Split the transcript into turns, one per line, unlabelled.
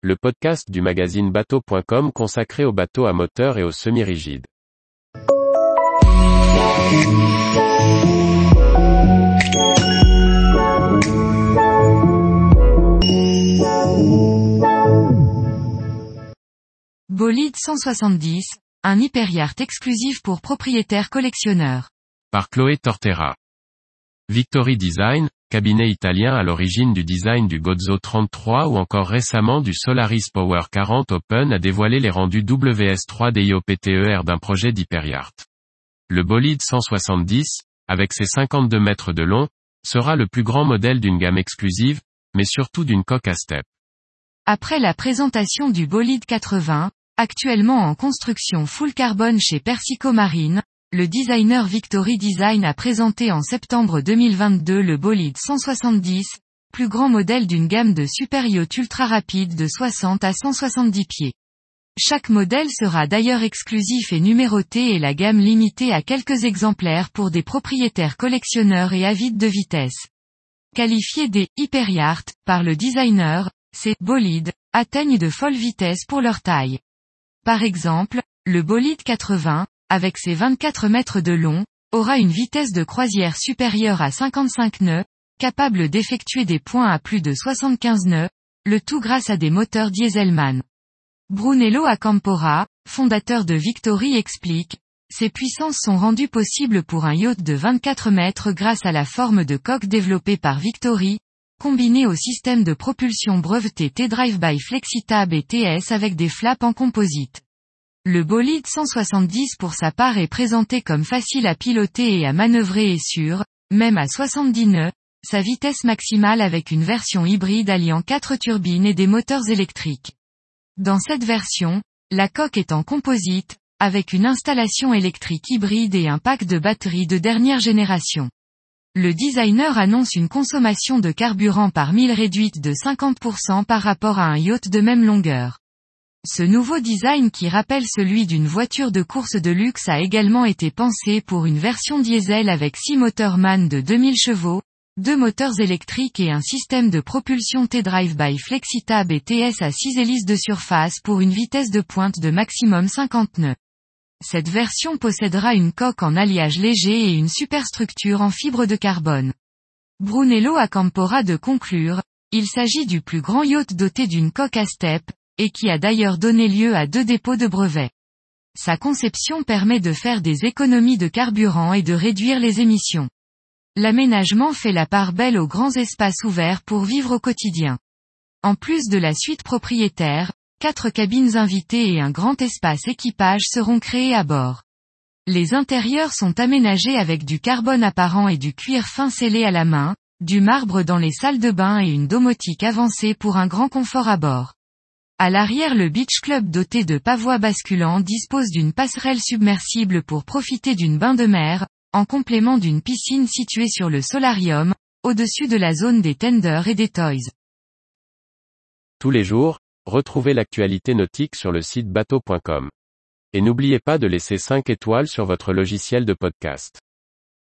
le podcast du magazine bateau.com consacré aux bateaux à moteur et aux semi-rigides.
Bolide 170, un hyperyacht exclusif pour propriétaires collectionneurs.
Par Chloé Tortera. Victory Design, cabinet italien à l'origine du design du Gozzo 33 ou encore récemment du Solaris Power 40 Open a dévoilé les rendus WS3 DIOPTER d'un projet d'hyperyacht. Le bolide 170, avec ses 52 mètres de long, sera le plus grand modèle d'une gamme exclusive, mais surtout d'une coque à step.
Après la présentation du bolide 80, actuellement en construction full carbone chez Persico Marine, le designer Victory Design a présenté en septembre 2022 le bolide 170, plus grand modèle d'une gamme de super yachts ultra rapides de 60 à 170 pieds. Chaque modèle sera d'ailleurs exclusif et numéroté et la gamme limitée à quelques exemplaires pour des propriétaires collectionneurs et avides de vitesse. Qualifiés des hyperyachts par le designer, ces bolides atteignent de folles vitesses pour leur taille. Par exemple, le bolide 80, avec ses 24 mètres de long, aura une vitesse de croisière supérieure à 55 nœuds, capable d'effectuer des points à plus de 75 nœuds, le tout grâce à des moteurs dieselman. Brunello Acampora, fondateur de Victory explique, ces puissances sont rendues possibles pour un yacht de 24 mètres grâce à la forme de coque développée par Victory, combinée au système de propulsion breveté T-Drive by Flexitab et TS avec des flaps en composite. Le bolide 170 pour sa part est présenté comme facile à piloter et à manœuvrer et sûr, même à 70 nœuds, sa vitesse maximale avec une version hybride alliant 4 turbines et des moteurs électriques. Dans cette version, la coque est en composite, avec une installation électrique hybride et un pack de batteries de dernière génération. Le designer annonce une consommation de carburant par mille réduite de 50% par rapport à un yacht de même longueur. Ce nouveau design qui rappelle celui d'une voiture de course de luxe a également été pensé pour une version diesel avec 6 moteurs MAN de 2000 chevaux, deux moteurs électriques et un système de propulsion T-Drive by Flexitab et TS à 6 hélices de surface pour une vitesse de pointe de maximum 50 nœuds. Cette version possédera une coque en alliage léger et une superstructure en fibre de carbone. Brunello Acampora de conclure, il s'agit du plus grand yacht doté d'une coque à step, et qui a d'ailleurs donné lieu à deux dépôts de brevets. Sa conception permet de faire des économies de carburant et de réduire les émissions. L'aménagement fait la part belle aux grands espaces ouverts pour vivre au quotidien. En plus de la suite propriétaire, quatre cabines invitées et un grand espace équipage seront créés à bord. Les intérieurs sont aménagés avec du carbone apparent et du cuir fin scellé à la main, du marbre dans les salles de bain et une domotique avancée pour un grand confort à bord. À l'arrière le Beach Club doté de pavois basculants dispose d'une passerelle submersible pour profiter d'une bain de mer, en complément d'une piscine située sur le solarium, au-dessus de la zone des tenders et des toys.
Tous les jours, retrouvez l'actualité nautique sur le site bateau.com. Et n'oubliez pas de laisser 5 étoiles sur votre logiciel de podcast.